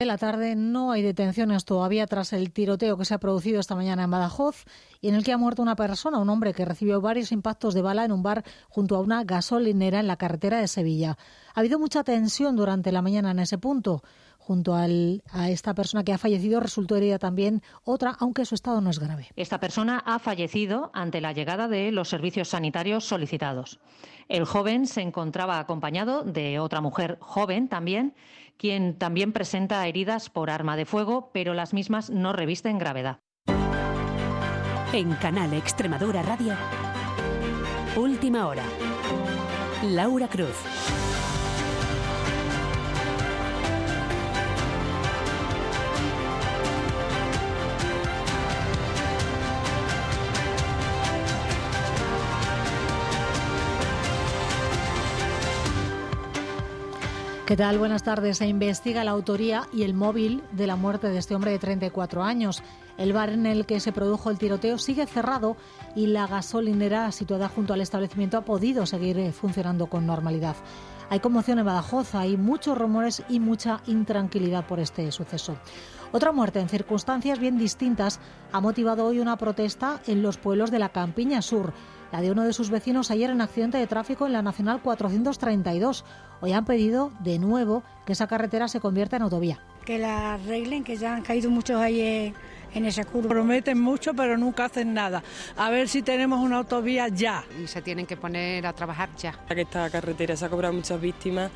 De la tarde no hay detenciones todavía tras el tiroteo que se ha producido esta mañana en Badajoz y en el que ha muerto una persona, un hombre que recibió varios impactos de bala en un bar junto a una gasolinera en la carretera de Sevilla. Ha habido mucha tensión durante la mañana en ese punto. Junto a esta persona que ha fallecido resultó herida también otra, aunque su estado no es grave. Esta persona ha fallecido ante la llegada de los servicios sanitarios solicitados. El joven se encontraba acompañado de otra mujer joven también quien también presenta heridas por arma de fuego, pero las mismas no revisten gravedad. En Canal Extremadura Radio, Última Hora. Laura Cruz. ¿Qué tal? Buenas tardes. Se investiga la autoría y el móvil de la muerte de este hombre de 34 años. El bar en el que se produjo el tiroteo sigue cerrado y la gasolinera situada junto al establecimiento ha podido seguir eh, funcionando con normalidad. Hay conmoción en Badajoz, hay muchos rumores y mucha intranquilidad por este suceso. Otra muerte en circunstancias bien distintas ha motivado hoy una protesta en los pueblos de la Campiña Sur la de uno de sus vecinos ayer en accidente de tráfico en la Nacional 432. Hoy han pedido de nuevo que esa carretera se convierta en autovía. Que la arreglen, que ya han caído muchos ahí en esa curva. Prometen mucho, pero nunca hacen nada. A ver si tenemos una autovía ya. Y se tienen que poner a trabajar ya. Esta carretera se ha cobrado muchas víctimas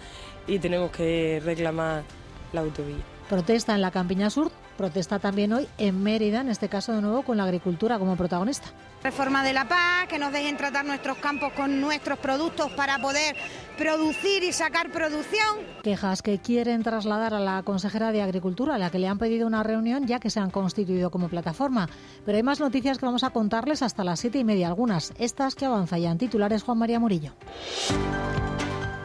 y tenemos que reclamar la autovía. Protesta en la Campiña Sur, protesta también hoy en Mérida, en este caso de nuevo con la agricultura como protagonista. Reforma de la paz, que nos dejen tratar nuestros campos con nuestros productos para poder producir y sacar producción. Quejas que quieren trasladar a la consejera de Agricultura, a la que le han pedido una reunión ya que se han constituido como plataforma. Pero hay más noticias que vamos a contarles hasta las siete y media, algunas, estas que avanza ya en titulares Juan María Murillo.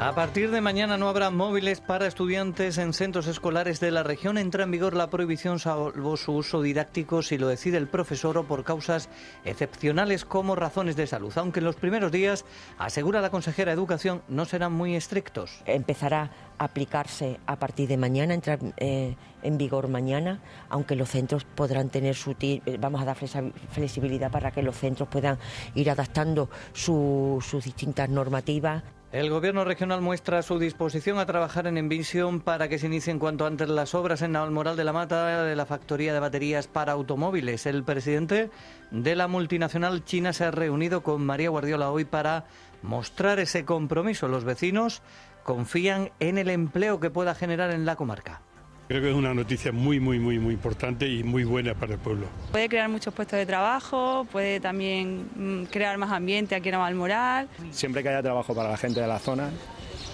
A partir de mañana no habrá móviles para estudiantes en centros escolares de la región. Entra en vigor la prohibición salvo su uso didáctico si lo decide el profesor o por causas excepcionales como razones de salud. Aunque en los primeros días, asegura la consejera de Educación, no serán muy estrictos. Empezará a aplicarse a partir de mañana, entrar eh, en vigor mañana, aunque los centros podrán tener su... Vamos a dar flexibilidad para que los centros puedan ir adaptando sus distintas normativas. El Gobierno regional muestra su disposición a trabajar en Envision para que se inicien cuanto antes las obras en Navalmoral de la Mata de la factoría de baterías para automóviles. El presidente de la multinacional china se ha reunido con María Guardiola hoy para mostrar ese compromiso. Los vecinos confían en el empleo que pueda generar en la comarca. Creo que es una noticia muy, muy, muy, muy importante y muy buena para el pueblo. Puede crear muchos puestos de trabajo, puede también mm, crear más ambiente aquí en Navalmoral. Siempre que haya trabajo para la gente de la zona,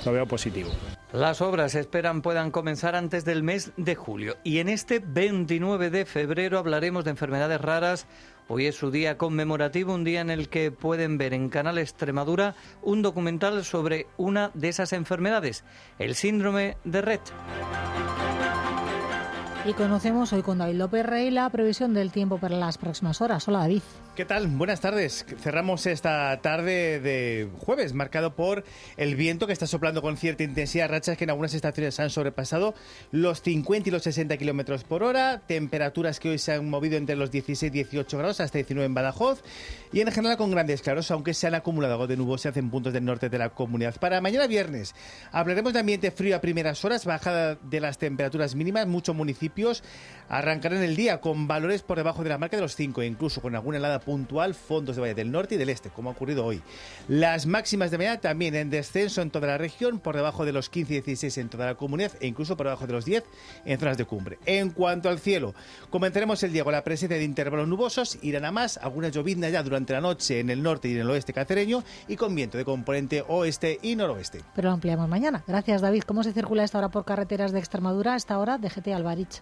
lo veo positivo. Las obras esperan puedan comenzar antes del mes de julio y en este 29 de febrero hablaremos de enfermedades raras. Hoy es su día conmemorativo, un día en el que pueden ver en Canal Extremadura un documental sobre una de esas enfermedades, el síndrome de Rett. Y conocemos hoy con David López Rey la previsión del tiempo para las próximas horas. Hola David. ¿Qué tal? Buenas tardes. Cerramos esta tarde de jueves marcado por el viento que está soplando con cierta intensidad, rachas que en algunas estaciones han sobrepasado los 50 y los 60 kilómetros por hora, temperaturas que hoy se han movido entre los 16 y 18 grados hasta 19 en Badajoz y en general con grandes claros, aunque se han acumulado algo de nubosidad en puntos del norte de la comunidad. Para mañana viernes hablaremos de ambiente frío a primeras horas, bajada de las temperaturas mínimas, muchos municipios arrancarán el día con valores por debajo de la marca de los 5 e incluso con alguna helada puntual fondos de Valle del Norte y del Este, como ha ocurrido hoy. Las máximas de mañana también en descenso en toda la región, por debajo de los 15 y 16 en toda la comunidad e incluso por debajo de los 10 en zonas de cumbre. En cuanto al cielo, comenzaremos el día con la presencia de intervalos nubosos, irán a más, algunas lloviznas ya durante la noche en el norte y en el oeste cacereño y con viento de componente oeste y noroeste. Pero lo ampliamos mañana. Gracias, David. ¿Cómo se circula esta hora por carreteras de Extremadura a esta hora de GT Alvarich?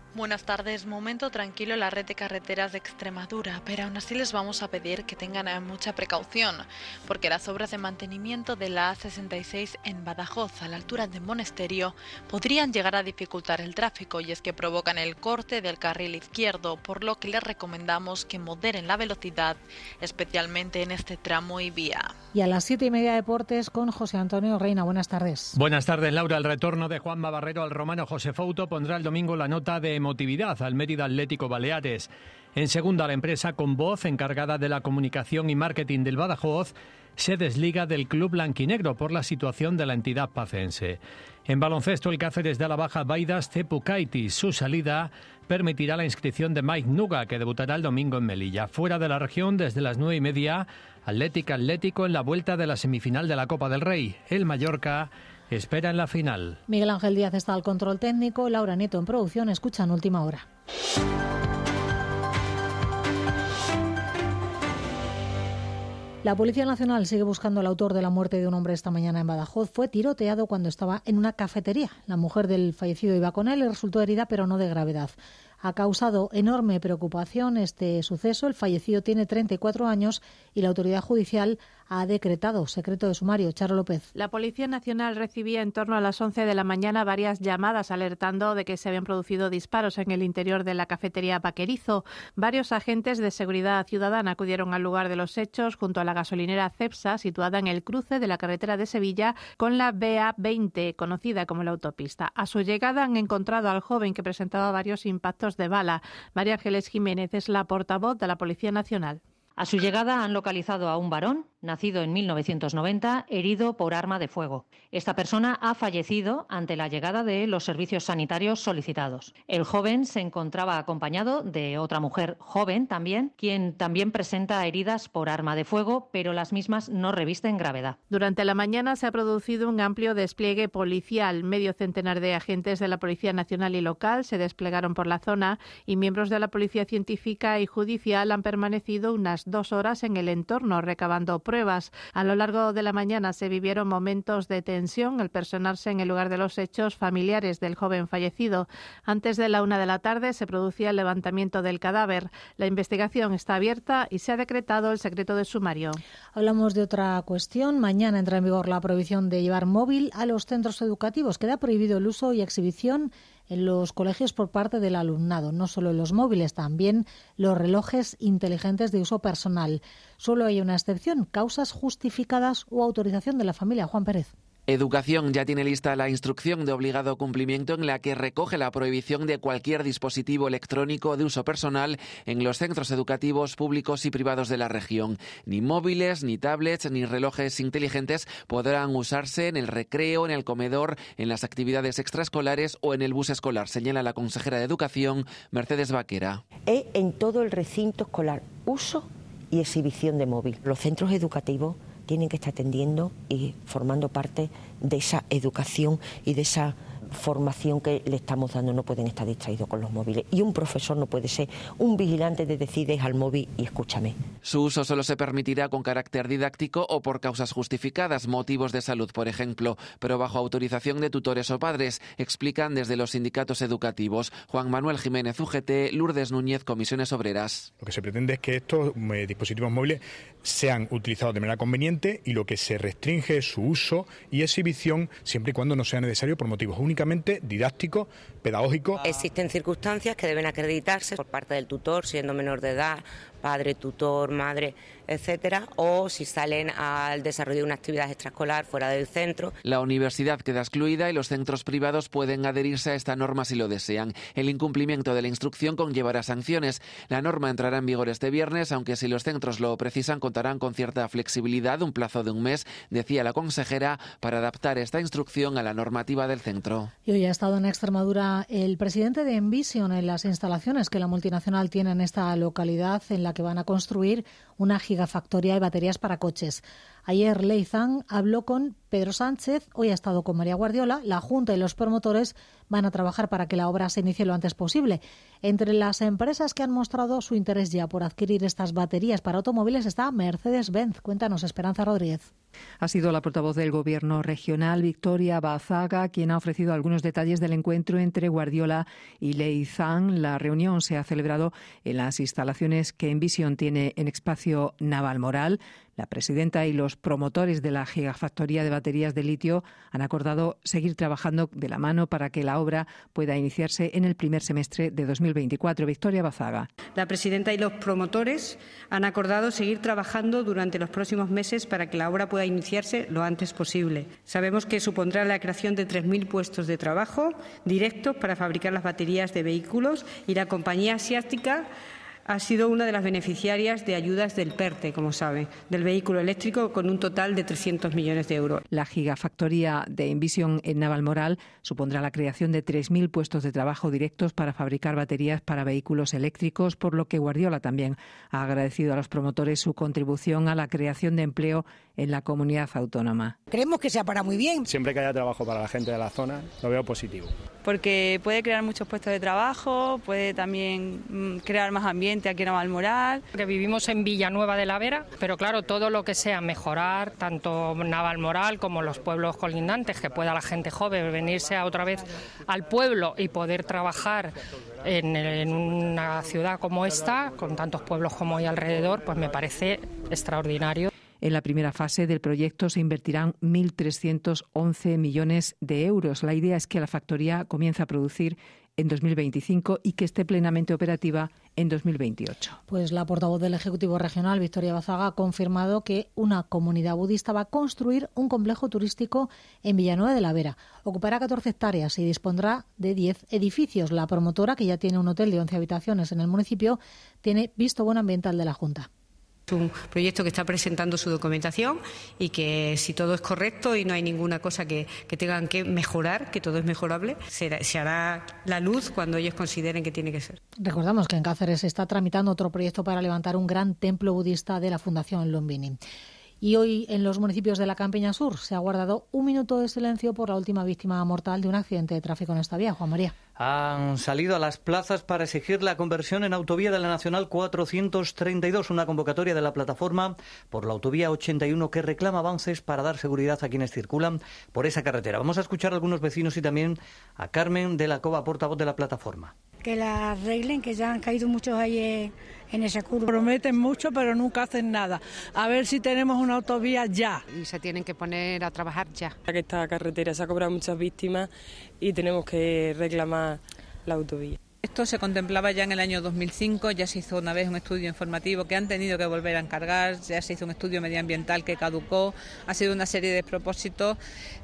Buenas tardes. Momento tranquilo en la red de carreteras de Extremadura, pero aún así les vamos a pedir que tengan eh, mucha precaución, porque las obras de mantenimiento de la A66 en Badajoz, a la altura de Monesterio, podrían llegar a dificultar el tráfico y es que provocan el corte del carril izquierdo, por lo que les recomendamos que moderen la velocidad, especialmente en este tramo y vía. Y a las siete y media deportes con José Antonio Reina. Buenas tardes. Buenas tardes, Laura. El retorno de Juan Barrero al romano José Fouto pondrá el domingo la nota de emotividad al Mérida Atlético Baleares. En segunda, la empresa con voz encargada de la comunicación y marketing del Badajoz se desliga del club blanquinegro por la situación de la entidad pacense. En baloncesto, el Cáceres de la baja Baidas Cepukaitis. Su salida permitirá la inscripción de Mike Nuga, que debutará el domingo en Melilla. Fuera de la región, desde las nueve y media, Atlético Atlético en la vuelta de la semifinal de la Copa del Rey. El Mallorca espera en la final. Miguel Ángel Díaz está al control técnico, Laura Nieto en producción, escuchan última hora. La Policía Nacional sigue buscando al autor de la muerte de un hombre esta mañana en Badajoz. Fue tiroteado cuando estaba en una cafetería. La mujer del fallecido iba con él y resultó herida, pero no de gravedad. Ha causado enorme preocupación este suceso. El fallecido tiene 34 años y la autoridad judicial ha decretado secreto de sumario. Charo López. La Policía Nacional recibía en torno a las 11 de la mañana varias llamadas alertando de que se habían producido disparos en el interior de la cafetería Paquerizo. Varios agentes de seguridad ciudadana acudieron al lugar de los hechos junto a la gasolinera Cepsa, situada en el cruce de la carretera de Sevilla con la BA20, conocida como la autopista. A su llegada han encontrado al joven que presentaba varios impactos de bala. María Ángeles Jiménez es la portavoz de la Policía Nacional. A su llegada han localizado a un varón nacido en 1990, herido por arma de fuego. Esta persona ha fallecido ante la llegada de los servicios sanitarios solicitados. El joven se encontraba acompañado de otra mujer joven también, quien también presenta heridas por arma de fuego, pero las mismas no revisten gravedad. Durante la mañana se ha producido un amplio despliegue policial. Medio centenar de agentes de la Policía Nacional y local se desplegaron por la zona y miembros de la Policía Científica y Judicial han permanecido unas dos horas en el entorno recabando pruebas. A lo largo de la mañana se vivieron momentos de tensión al personarse en el lugar de los hechos familiares del joven fallecido. Antes de la una de la tarde se producía el levantamiento del cadáver. La investigación está abierta y se ha decretado el secreto de sumario. Hablamos de otra cuestión. Mañana entra en vigor la prohibición de llevar móvil a los centros educativos. Queda prohibido el uso y exhibición en los colegios por parte del alumnado, no solo los móviles, también los relojes inteligentes de uso personal. Solo hay una excepción, causas justificadas o autorización de la familia. Juan Pérez. Educación ya tiene lista la instrucción de obligado cumplimiento en la que recoge la prohibición de cualquier dispositivo electrónico de uso personal en los centros educativos públicos y privados de la región. Ni móviles, ni tablets, ni relojes inteligentes podrán usarse en el recreo, en el comedor, en las actividades extraescolares o en el bus escolar, señala la consejera de Educación, Mercedes Vaquera. Es en todo el recinto escolar uso y exhibición de móvil. Los centros educativos tienen que estar atendiendo y formando parte de esa educación y de esa formación que le estamos dando no pueden estar distraídos con los móviles. Y un profesor no puede ser un vigilante de decides al móvil y escúchame. Su uso solo se permitirá con carácter didáctico o por causas justificadas, motivos de salud, por ejemplo, pero bajo autorización de tutores o padres, explican desde los sindicatos educativos. Juan Manuel Jiménez, UGT, Lourdes Núñez, Comisiones Obreras. Lo que se pretende es que estos eh, dispositivos móviles sean utilizados de manera conveniente y lo que se restringe es su uso y exhibición siempre y cuando no sea necesario por motivos únicamente didácticos, pedagógicos. Existen circunstancias que deben acreditarse por parte del tutor, siendo menor de edad, padre, tutor, madre, etcétera, o si salen al desarrollo de una actividad extraescolar fuera del centro. La universidad queda excluida y los centros privados pueden adherirse a esta norma si lo desean. El incumplimiento de la instrucción conllevará sanciones. La norma entrará en vigor este viernes, aunque si los centros lo precisan contarán con cierta flexibilidad, un plazo de un mes, decía la consejera, para adaptar esta instrucción a la normativa del centro. Y hoy ha estado en Extremadura el presidente de Envision en las instalaciones que la multinacional tiene en esta localidad en la que van a construir una gigafactoría de baterías para coches. Ayer Leizan habló con Pedro Sánchez, hoy ha estado con María Guardiola. La Junta y los promotores van a trabajar para que la obra se inicie lo antes posible. Entre las empresas que han mostrado su interés ya por adquirir estas baterías para automóviles está Mercedes-Benz. Cuéntanos, Esperanza Rodríguez. Ha sido la portavoz del Gobierno regional, Victoria Bazaga, quien ha ofrecido algunos detalles del encuentro entre Guardiola y Leizán. La reunión se ha celebrado en las instalaciones que Envision tiene en espacio Naval Moral. La presidenta y los promotores de la gigafactoría de baterías de litio han acordado seguir trabajando de la mano para que la obra pueda iniciarse en el primer semestre de 2024. Victoria Bazaga. La presidenta y los promotores han acordado seguir trabajando durante los próximos meses para que la obra pueda iniciarse lo antes posible. Sabemos que supondrá la creación de 3.000 puestos de trabajo directos para fabricar las baterías de vehículos y la compañía asiática ha sido una de las beneficiarias de ayudas del PERTE, como sabe, del vehículo eléctrico, con un total de 300 millones de euros. La gigafactoría de Envision en Navalmoral supondrá la creación de 3.000 puestos de trabajo directos para fabricar baterías para vehículos eléctricos, por lo que Guardiola también ha agradecido a los promotores su contribución a la creación de empleo en la comunidad autónoma. Creemos que se ha parado muy bien. Siempre que haya trabajo para la gente de la zona, lo veo positivo. Porque puede crear muchos puestos de trabajo, puede también mm, crear más ambiente aquí en Navalmoral. Que vivimos en Villanueva de la Vera, pero claro, todo lo que sea mejorar, tanto Navalmoral como los pueblos colindantes, que pueda la gente joven venirse otra vez al pueblo y poder trabajar en, en una ciudad como esta, con tantos pueblos como hay alrededor, pues me parece extraordinario. En la primera fase del proyecto se invertirán 1.311 millones de euros. La idea es que la factoría comience a producir en 2025 y que esté plenamente operativa en 2028. Pues la portavoz del Ejecutivo Regional, Victoria Bazaga, ha confirmado que una comunidad budista va a construir un complejo turístico en Villanueva de la Vera. Ocupará 14 hectáreas y dispondrá de 10 edificios. La promotora, que ya tiene un hotel de 11 habitaciones en el municipio, tiene visto buen ambiental de la Junta un proyecto que está presentando su documentación y que si todo es correcto y no hay ninguna cosa que, tengan que mejorar, que todo es mejorable, se, se, hará la luz cuando ellos consideren que tiene que ser. Recordamos que en Cáceres se está tramitando otro proyecto para levantar un gran templo budista de la Fundación Lombini. Y hoy en los municipios de la Campiña Sur se ha guardado un minuto de silencio por la última víctima mortal de un accidente de tráfico en esta vía, Juan María. Han salido a las plazas para exigir la conversión en autovía de la Nacional 432, una convocatoria de la plataforma por la autovía 81 que reclama avances para dar seguridad a quienes circulan por esa carretera. Vamos a escuchar a algunos vecinos y también a Carmen de la Cova, portavoz de la plataforma que la arreglen, que ya han caído muchos ahí en esa curva. Prometen mucho, pero nunca hacen nada. A ver si tenemos una autovía ya. Y se tienen que poner a trabajar ya. Esta carretera se ha cobrado muchas víctimas y tenemos que reclamar la autovía. Esto se contemplaba ya en el año 2005, ya se hizo una vez un estudio informativo que han tenido que volver a encargar, ya se hizo un estudio medioambiental que caducó, ha sido una serie de propósitos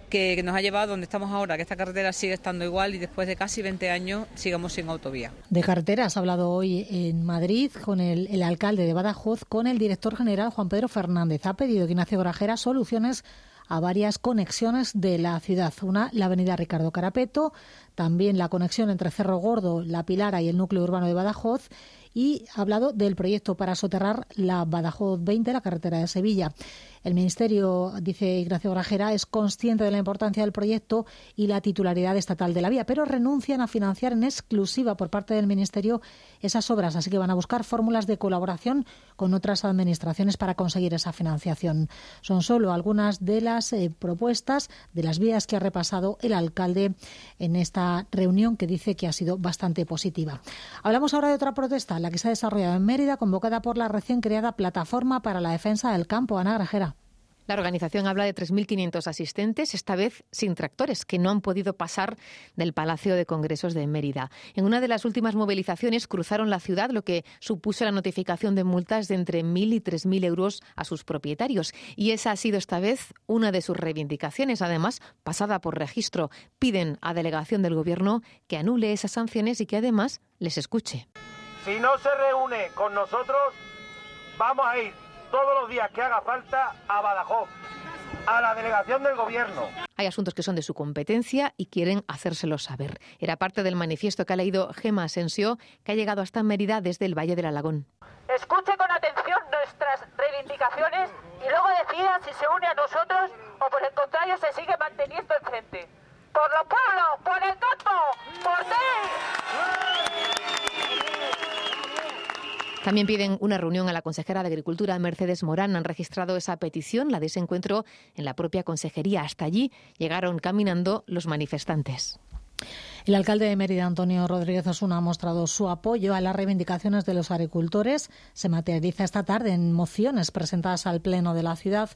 que nos ha llevado donde estamos ahora, que esta carretera sigue estando igual y después de casi 20 años sigamos sin autovía. De carreteras ha hablado hoy en Madrid con el, el, alcalde de Badajoz, con el director general Juan Pedro Fernández. Ha pedido que Ignacio Grajera soluciones a varias conexiones de la ciudad. Una, la avenida Ricardo Carapeto, también la conexión entre Cerro Gordo, La Pilara y el núcleo urbano de Badajoz y ha hablado del proyecto para soterrar la Badajoz 20, la carretera de Sevilla. El Ministerio, dice Ignacio Grajera, es consciente de la importancia del proyecto y la titularidad estatal de la vía, pero renuncian a financiar en exclusiva por parte del Ministerio esas obras, así que van a buscar fórmulas de colaboración con otras administraciones para conseguir esa financiación. Son solo algunas de las eh, propuestas de las vías que ha repasado el alcalde en esta reunión que dice que ha sido bastante positiva. Hablamos ahora de otra protesta, la que se ha desarrollado en Mérida, convocada por la recién creada Plataforma para la Defensa del Campo. Ana Grajera. La organización habla de 3.500 asistentes, esta vez sin tractores, que no han podido pasar del Palacio de Congresos de Mérida. En una de las últimas movilizaciones cruzaron la ciudad, lo que supuso la notificación de multas de entre 1.000 y 3.000 euros a sus propietarios. Y esa ha sido esta vez una de sus reivindicaciones, además pasada por registro. Piden a delegación del Gobierno que anule esas sanciones y que además les escuche. Si no se reúne con nosotros, vamos a ir todos los días que haga falta a Badajoz, a la delegación del gobierno. Hay asuntos que son de su competencia y quieren hacérselo saber. Era parte del manifiesto que ha leído Gema Asensio, que ha llegado hasta Mérida desde el Valle del Alagón. Escuche con atención nuestras reivindicaciones y luego decida si se une a nosotros o por el contrario se sigue manteniendo enfrente. Por los pueblos, por el campo, por ti. También piden una reunión a la consejera de Agricultura, Mercedes Morán. Han registrado esa petición, la de ese encuentro, en la propia consejería. Hasta allí llegaron caminando los manifestantes. El alcalde de Mérida, Antonio Rodríguez Osuna, ha mostrado su apoyo a las reivindicaciones de los agricultores. Se materializa esta tarde en mociones presentadas al Pleno de la ciudad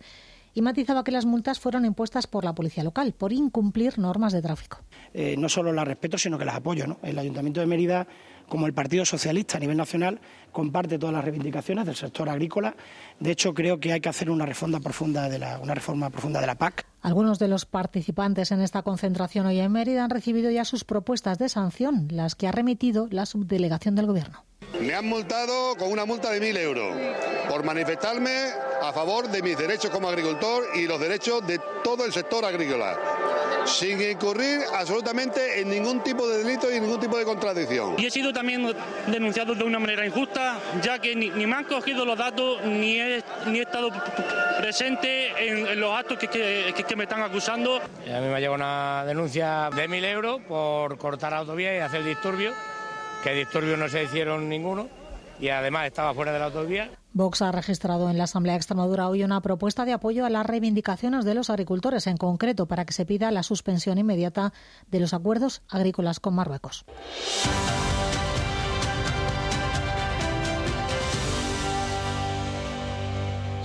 y matizaba que las multas fueron impuestas por la policía local por incumplir normas de tráfico. Eh, no solo las respeto, sino que las apoyo. ¿no? El Ayuntamiento de Mérida, como el Partido Socialista a nivel nacional, comparte todas las reivindicaciones del sector agrícola. De hecho, creo que hay que hacer una reforma profunda de la, una reforma profunda de la PAC. Algunos de los participantes en esta concentración hoy en Mérida han recibido ya sus propuestas de sanción, las que ha remitido la subdelegación del Gobierno. Me han multado con una multa de mil euros por manifestarme a favor de mis derechos como agricultor y los derechos de todo el sector agrícola, sin incurrir absolutamente en ningún tipo de delito y ningún tipo de contradicción. Y he sido también denunciado de una manera injusta, ya que ni, me han cogido los datos ni he, ni he estado presente en, los actos que, que, me están acusando. A mí me ha llegado una denuncia de mil euros por cortar autovía y hacer disturbios que disturbios no se hicieron ninguno y además estaba fuera de la autovía. Vox ha registrado en la Asamblea de Extremadura hoy una propuesta de apoyo a las reivindicaciones de los agricultores, en concreto para que se pida la suspensión inmediata de los acuerdos agrícolas con Marruecos.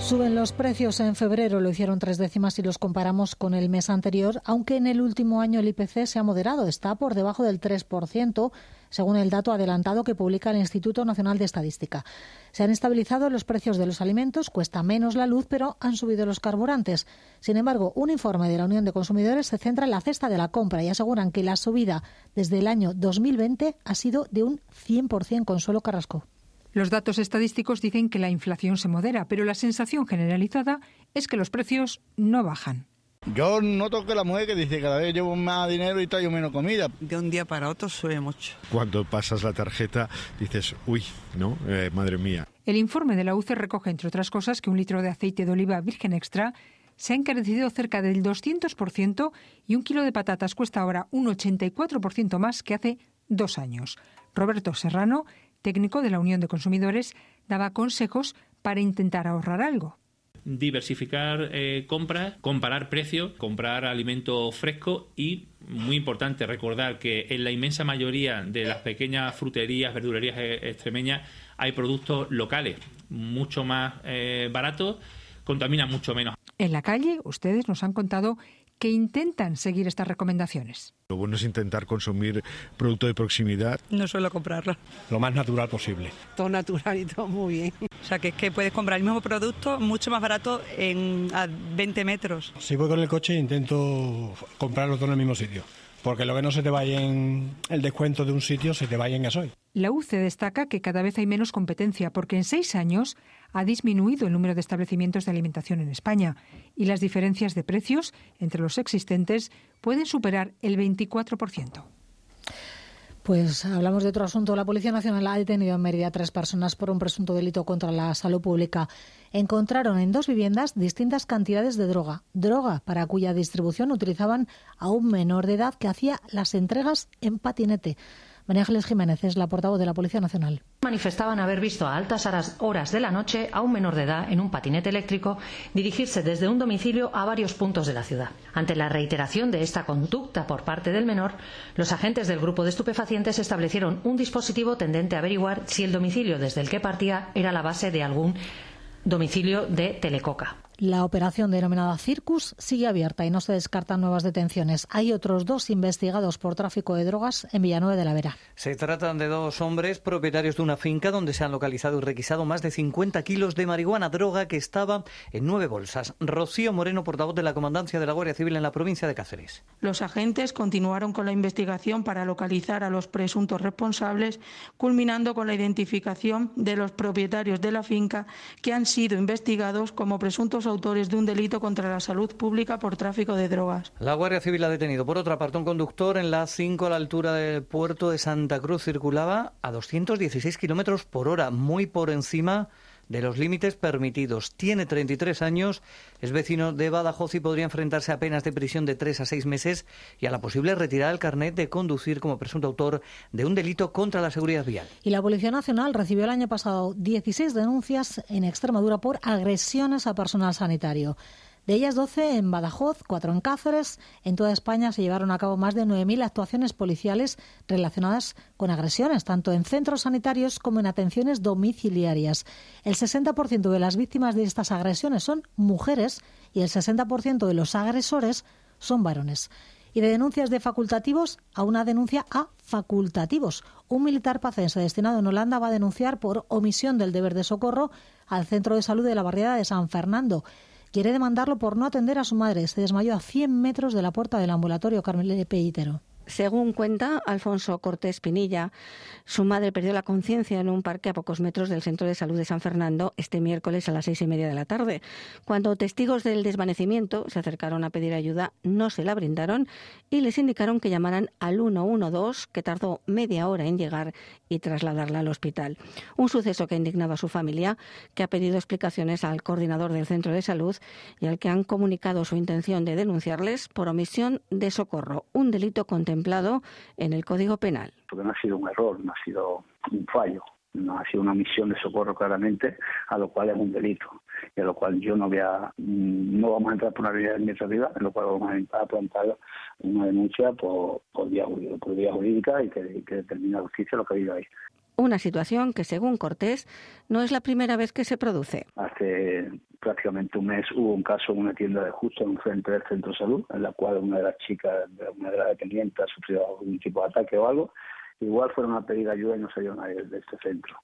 Suben los precios en febrero, lo hicieron tres décimas si los comparamos con el mes anterior, aunque en el último año el IPC se ha moderado, está por debajo del 3%, según el dato adelantado que publica el Instituto Nacional de Estadística. Se han estabilizado los precios de los alimentos, cuesta menos la luz, pero han subido los carburantes. Sin embargo, un informe de la Unión de Consumidores se centra en la cesta de la compra y aseguran que la subida desde el año 2020 ha sido de un 100%, Consuelo Carrasco. Los datos estadísticos dicen que la inflación se modera, pero la sensación generalizada es que los precios no bajan. Yo noto que la mujer que dice cada vez llevo más dinero y traigo menos comida. De un día para otro sube mucho. Cuando pasas la tarjeta dices, uy, ¿no? Eh, madre mía. El informe de la UCE recoge, entre otras cosas, que un litro de aceite de oliva virgen extra se ha encarecido cerca del 200% y un kilo de patatas cuesta ahora un 84% más que hace dos años. Roberto Serrano técnico de la Unión de Consumidores, daba consejos para intentar ahorrar algo diversificar eh, compras, comparar precios, comprar alimento fresco y, muy importante, recordar que en la inmensa mayoría de las pequeñas fruterías, verdulerías eh, extremeñas hay productos locales, mucho más eh, baratos, contaminan mucho menos. En la calle, ustedes nos han contado que intentan seguir estas recomendaciones. Lo bueno es intentar consumir producto de proximidad. No suelo comprarlo. Lo más natural posible. Todo natural y todo muy bien. O sea, que es que puedes comprar el mismo producto mucho más barato en a 20 metros. Si voy con el coche intento comprarlo todo en el mismo sitio porque lo que no se te vaya en el descuento de un sitio se te vaya en gasoil. La UCE destaca que cada vez hay menos competencia porque en seis años ha disminuido el número de establecimientos de alimentación en España y las diferencias de precios entre los existentes pueden superar el 24%. Pues hablamos de otro asunto. La Policía Nacional ha detenido en Mérida a tres personas por un presunto delito contra la salud pública. Encontraron en dos viviendas distintas cantidades de droga, droga para cuya distribución utilizaban a un menor de edad que hacía las entregas en patinete. María Ángeles Jiménez es la portavoz de la Policía Nacional. Manifestaban haber visto a altas horas de la noche a un menor de edad en un patinete eléctrico dirigirse desde un domicilio a varios puntos de la ciudad. Ante la reiteración de esta conducta por parte del menor, los agentes del grupo de estupefacientes establecieron un dispositivo tendente a averiguar si el domicilio desde el que partía era la base de algún domicilio de Telecoca. La operación denominada Circus sigue abierta y no se descartan nuevas detenciones. Hay otros dos investigados por tráfico de drogas en Villanueva de la Vera. Se tratan de dos hombres propietarios de una finca donde se han localizado y requisado más de 50 kilos de marihuana, droga que estaba en nueve bolsas. Rocío Moreno, portavoz de la Comandancia de la Guardia Civil en la provincia de Cáceres. Los agentes continuaron con la investigación para localizar a los presuntos responsables, culminando con la identificación de los propietarios de la finca que han sido investigados como presuntos autores de un delito contra la salud pública por tráfico de drogas. La Guardia Civil ha detenido, por otra parte, un conductor en la 5 a la altura del puerto de Santa Cruz. Circulaba a 216 kilómetros por hora, muy por encima de los límites permitidos. Tiene 33 años, es vecino de Badajoz y podría enfrentarse a penas de prisión de 3 a 6 meses y a la posible retirada del carnet de conducir como presunto autor de un delito contra la seguridad vial. Y la Policía Nacional recibió el año pasado 16 denuncias en Extremadura por agresiones a personal sanitario. De ellas 12 en Badajoz, 4 en Cáceres. En toda España se llevaron a cabo más de 9.000 actuaciones policiales relacionadas con agresiones, tanto en centros sanitarios como en atenciones domiciliarias. El 60% de las víctimas de estas agresiones son mujeres y el 60% de los agresores son varones y de denuncias de facultativos a una denuncia a facultativos. Un militar pacense destinado en Holanda va a denunciar por omisión del deber de socorro al centro de salud de la barriada de San Fernando quiere demandarlo por no atender a su madre. Se desmayó a 100 metros de la puerta del ambulatorio Carmel Peitero. Según cuenta Alfonso Cortés Pinilla, su madre perdió la conciencia en un parque a pocos metros del Centro de Salud de San Fernando este miércoles a las seis y media de la tarde. Cuando testigos del desvanecimiento se acercaron a pedir ayuda, no se la brindaron y les indicaron que llamaran al 112, que tardó media hora en llegar y trasladarla al hospital. Un suceso que ha indignado a su familia, que ha pedido explicaciones al coordinador del centro de salud y al que han comunicado su intención de denunciarles por omisión de socorro, un delito contemplado en el Código Penal. Porque no ha sido un error, no ha sido un fallo no ha sido una omisión de socorro claramente, a lo cual es un delito, y a lo cual yo no voy a, mm, no vamos a entrar por una vía administrativa, en lo cual vamos a plantar una denuncia por, por, vía, jurídica y que, que determina la justicia lo que ha habido ahí. Una situación que, según Cortés, no es la primera vez que se produce. Hace prácticamente un mes hubo un caso en una tienda de justo en frente del centro de salud, en la cual una de las chicas, una de las dependientes, ha sufrido algún tipo de ataque o algo, igual fueron a pedir ayuda y no salió nadie de este centro.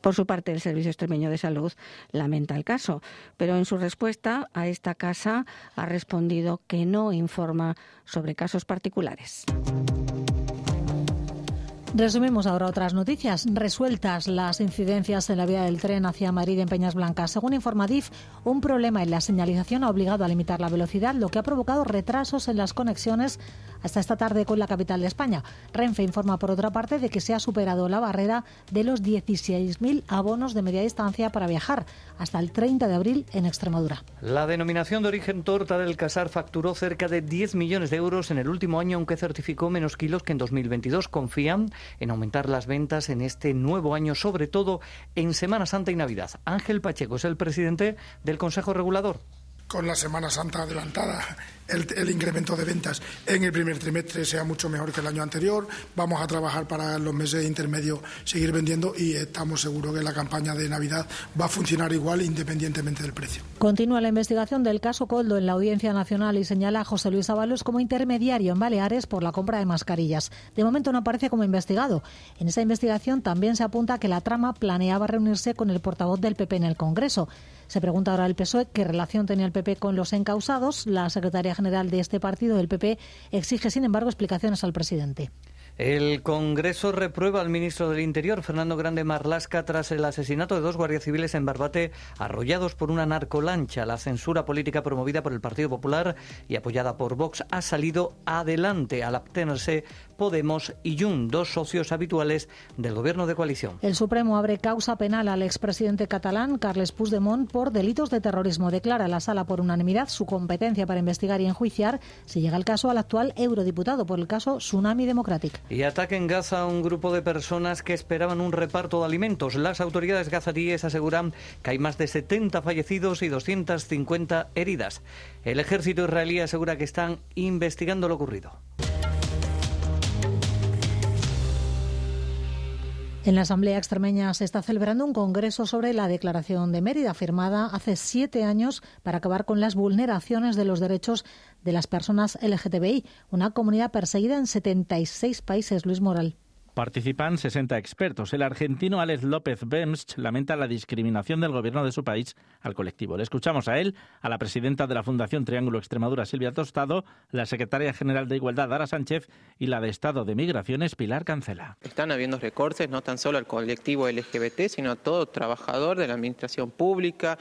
Por su parte, el Servicio Extremeño de Salud lamenta el caso, pero en su respuesta a esta casa ha respondido que no informa sobre casos particulares. Resumimos ahora otras noticias. Resueltas las incidencias en la vía del tren hacia Madrid en Peñas Blancas. Según Informatif, un problema en la señalización ha obligado a limitar la velocidad, lo que ha provocado retrasos en las conexiones hasta esta tarde con la capital de España. Renfe informa, por otra parte, de que se ha superado la barrera de los 16.000 abonos de media distancia para viajar hasta el 30 de abril en Extremadura. La denominación de origen torta del Casar facturó cerca de 10 millones de euros en el último año, aunque certificó menos kilos que en 2022. Confían en aumentar las ventas en este nuevo año, sobre todo en Semana Santa y Navidad. Ángel Pacheco es el presidente del Consejo Regulador con la Semana Santa adelantada el, incremento de ventas en el primer trimestre sea mucho mejor que el año anterior. Vamos a trabajar para los meses intermedios seguir vendiendo y estamos seguros que la campaña de Navidad va a funcionar igual independientemente del precio. Continúa la investigación del caso Coldo en la Audiencia Nacional y señala a José Luis Ábalos como intermediario en Baleares por la compra de mascarillas. De momento no aparece como investigado. En esa investigación también se apunta que la trama planeaba reunirse con el portavoz del PP en el Congreso. Se pregunta ahora el PSOE qué relación tenía el PP con los encausados. La secretaria general de este partido, del PP, exige, sin embargo, explicaciones al presidente. El Congreso reprueba al ministro del Interior, Fernando Grande Marlasca, tras el asesinato de dos guardias civiles en Barbate, arrollados por una narcolancha. La censura política promovida por el Partido Popular y apoyada por Vox ha salido adelante al abstenerse Podemos y Jun, dos socios habituales del gobierno de coalición. El Supremo abre causa penal al expresidente catalán, Carles Puigdemont, por delitos de terrorismo. Declara la sala por unanimidad su competencia para investigar y enjuiciar, si llega el caso, al actual eurodiputado por el caso Tsunami Democratic. Y ataque en Gaza a un grupo de personas que esperaban un reparto de alimentos. Las autoridades gazaríes aseguran que hay más de 70 fallecidos y 250 heridas. El ejército israelí asegura que están investigando lo ocurrido. En la Asamblea Extremeña se está celebrando un congreso sobre la Declaración de Mérida, firmada hace siete años para acabar con las vulneraciones de los derechos de las personas LGTBI, una comunidad perseguida en 76 países. Luis Moral. Participan 60 expertos. El argentino Alex López Bemsch lamenta la discriminación del gobierno de su país al colectivo. Le escuchamos a él, a la presidenta de la Fundación Triángulo Extremadura, Silvia Tostado, la secretaria general de Igualdad, Dara Sánchez, y la de Estado de Migraciones, Pilar Cancela. Están habiendo recortes no tan solo al colectivo LGBT, sino a todo trabajador de la administración pública,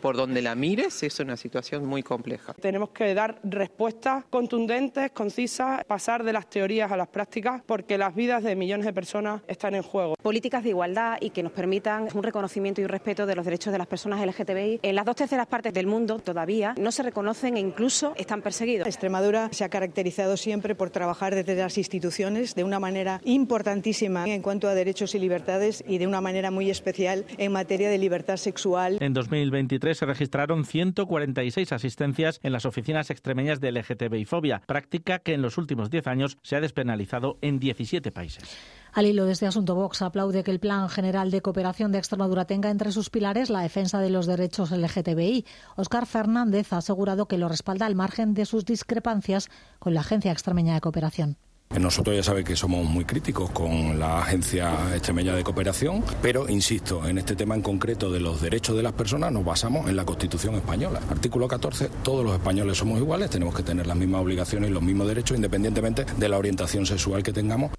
por donde la mires, es una situación muy compleja. Tenemos que dar respuestas contundentes, concisas, pasar de las teorías a las prácticas, porque las vidas de millones millones de personas están en juego. Políticas de igualdad y que nos permitan un reconocimiento y un respeto de los derechos de las personas LGTBI. En las dos terceras partes del mundo todavía no se reconocen e incluso están perseguidos. Extremadura se ha caracterizado siempre por trabajar desde las instituciones de una manera importantísima en cuanto a derechos y libertades y de una manera muy especial en materia de libertad sexual. En 2023 se registraron 146 asistencias en las oficinas extremeñas de LGTBI fobia, práctica que en los últimos 10 años se ha despenalizado en 17 países. Al hilo de este asunto, Vox aplaude que el Plan General de Cooperación de Extremadura tenga entre sus pilares la defensa de los derechos LGTBI. Óscar Fernández ha asegurado que lo respalda al margen de sus discrepancias con la Agencia Extremeña de Cooperación. Nosotros ya sabe que somos muy críticos con la Agencia Extremeña de Cooperación, pero insisto, en este tema en concreto de los derechos de las personas nos basamos en la Constitución española. Artículo 14, todos los españoles somos iguales, tenemos que tener las mismas obligaciones y los mismos derechos independientemente de la orientación sexual que tengamos.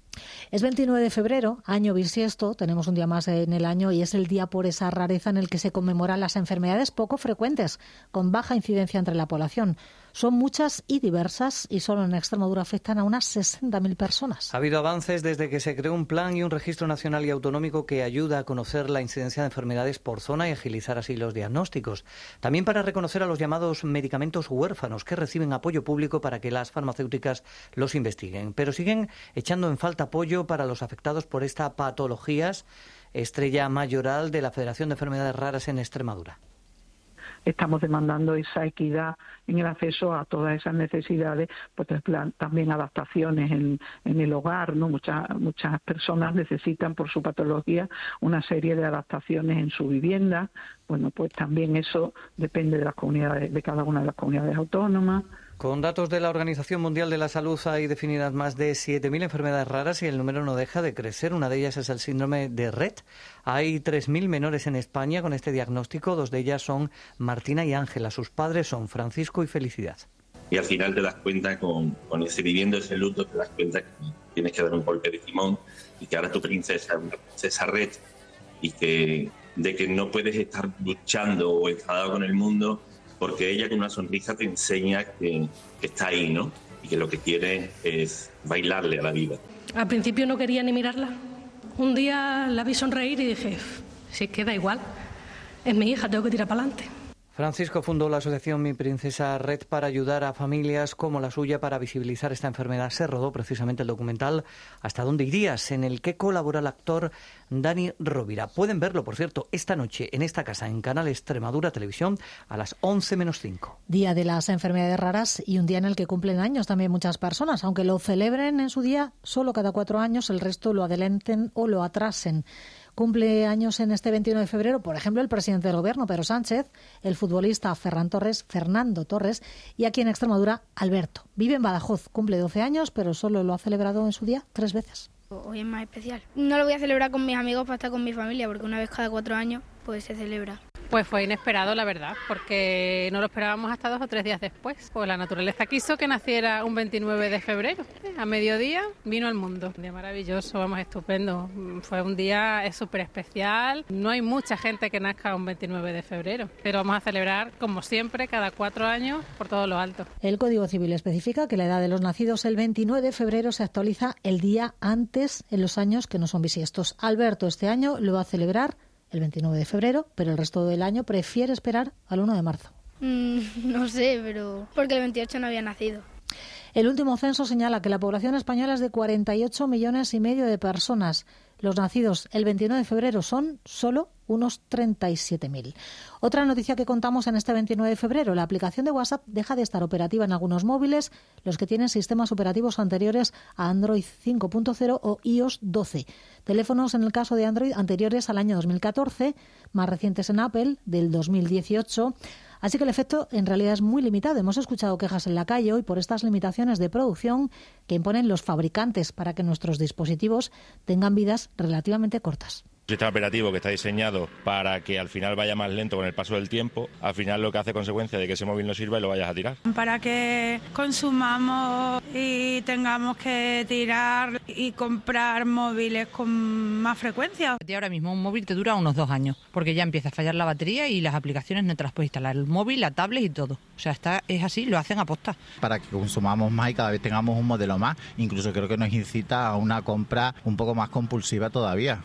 Es 29 de febrero, año bisiesto, tenemos un día más en el año y es el día por esa rareza en el que se conmemoran las enfermedades poco frecuentes, con baja incidencia entre la población. Son muchas y diversas y solo en Extremadura afectan a unas 60.000 personas. Ha habido avances desde que se creó un plan y un registro nacional y autonómico que ayuda a conocer la incidencia de enfermedades por zona y agilizar así los diagnósticos. También para reconocer a los llamados medicamentos huérfanos que reciben apoyo público para que las farmacéuticas los investiguen. Pero siguen echando en falta apoyo para los afectados por esta patologías, estrella mayoral de la Federación de Enfermedades Raras en Extremadura estamos demandando esa equidad en el acceso a todas esas necesidades, pues también adaptaciones en, el hogar, ¿no? Muchas, muchas personas necesitan por su patología una serie de adaptaciones en su vivienda, bueno, pues también eso depende de las comunidades, de cada una de las comunidades autónomas. Con datos de la Organización Mundial de la Salud hay definidas más de 7.000 enfermedades raras y el número no deja de crecer. Una de ellas es el síndrome de Red. Hay 3.000 menores en España con este diagnóstico. Dos de ellas son Martina y Ángela. Sus padres son Francisco y Felicidad. Y al final te das cuenta, con, con ese viviendo ese luto, te das cuenta que tienes que dar un golpe de timón y que ahora tu princesa es una princesa Red y que de que no puedes estar luchando o enfadado con el mundo porque ella con una sonrisa te enseña que, está ahí, ¿no? Y que lo que quiere es bailarle a la vida. Al principio no quería ni mirarla. Un día la vi sonreír y dije, si queda igual, es mi hija, tengo que tirar para adelante. Francisco fundó la asociación Mi Princesa Red para ayudar a familias como la suya para visibilizar esta enfermedad. Se rodó precisamente el documental Hasta dónde irías, en el que colabora el actor Dani Rovira. Pueden verlo, por cierto, esta noche en esta casa, en Canal Extremadura Televisión, a las 11 menos 5. Día de las enfermedades raras y un día en el que cumplen años también muchas personas. Aunque lo celebren en su día solo cada cuatro años, el resto lo adelanten o lo atrasen. Cumple años en este 21 de febrero, por ejemplo, el presidente del Gobierno, Pedro Sánchez, el futbolista Ferran Torres, Fernando Torres, y aquí en Extremadura, Alberto. Vive en Badajoz, cumple 12 años, pero solo lo ha celebrado en su día tres veces. Hoy es más especial. No lo voy a celebrar con mis amigos para estar con mi familia, porque una vez cada cuatro años pues se celebra. Pues fue inesperado, la verdad, porque no lo esperábamos hasta dos o tres días después. Pues la naturaleza quiso que naciera un 29 de febrero. A mediodía vino al mundo. Un día maravilloso, vamos, estupendo. Fue un día súper especial. No hay mucha gente que nazca un 29 de febrero, pero vamos a celebrar, como siempre, cada cuatro años por todo lo alto. El Código Civil especifica que la edad de los nacidos el 29 de febrero se actualiza el día antes en los años que no son bisiestos. Alberto este año lo va a celebrar el 29 de febrero, pero el resto del año prefiere esperar al 1 de marzo. Mm, no sé, pero porque el 28 no había nacido. El último censo señala que la población española es de 48 millones y medio de personas. Los nacidos el 29 de febrero son solo unos 37.000. Otra noticia que contamos en este 29 de febrero, la aplicación de WhatsApp deja de estar operativa en algunos móviles, los que tienen sistemas operativos anteriores a Android 5.0 o iOS 12. Teléfonos en el caso de Android anteriores al año 2014, más recientes en Apple del 2018. Así que el efecto en realidad es muy limitado. Hemos escuchado quejas en la calle hoy por estas limitaciones de producción que imponen los fabricantes para que nuestros dispositivos tengan vidas relativamente cortas. Un sistema operativo que está diseñado para que al final vaya más lento con el paso del tiempo, al final lo que hace consecuencia de que ese móvil no sirva y lo vayas a tirar. Para que consumamos y tengamos que tirar y comprar móviles con más frecuencia. Y ahora mismo un móvil te dura unos dos años, porque ya empieza a fallar la batería y las aplicaciones no te las puedes instalar, el móvil, la tablet y todo. O sea, está, es así, lo hacen a posta. Para que consumamos más y cada vez tengamos un modelo más, incluso creo que nos incita a una compra un poco más compulsiva todavía.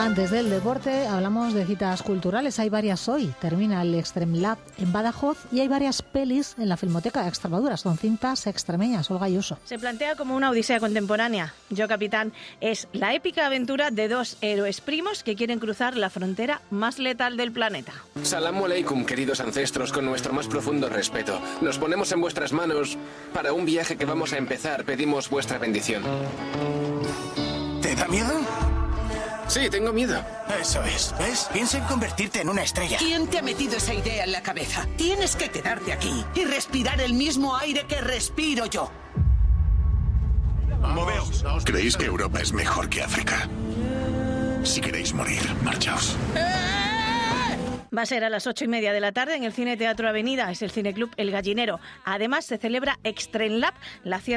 Antes del deporte hablamos de citas culturales. Hay varias hoy. Termina el Extreme Lab en Badajoz y hay varias pelis en la Filmoteca de Extremadura. Son cintas extremeñas. Olga Ayuso. Se plantea como una odisea contemporánea. Yo Capitán es la épica aventura de dos héroes primos que quieren cruzar la frontera más letal del planeta. Salam aleikum, queridos ancestros, con nuestro más profundo respeto. Nos ponemos en vuestras manos para un viaje que vamos a empezar. Pedimos vuestra bendición. ¿Te da miedo? Sí, tengo miedo. Eso es. ¿Ves? Piensa en convertirte en una estrella. ¿Quién te ha metido esa idea en la cabeza? Tienes que quedarte aquí y respirar el mismo aire que respiro yo. Moveos. ¿Creéis que Europa es mejor que África? Si queréis morir, marchaos. Va a ser a las ocho y media de la tarde en el Cine Teatro Avenida. Es el Cineclub El Gallinero. Además, se celebra Extreme Lab, la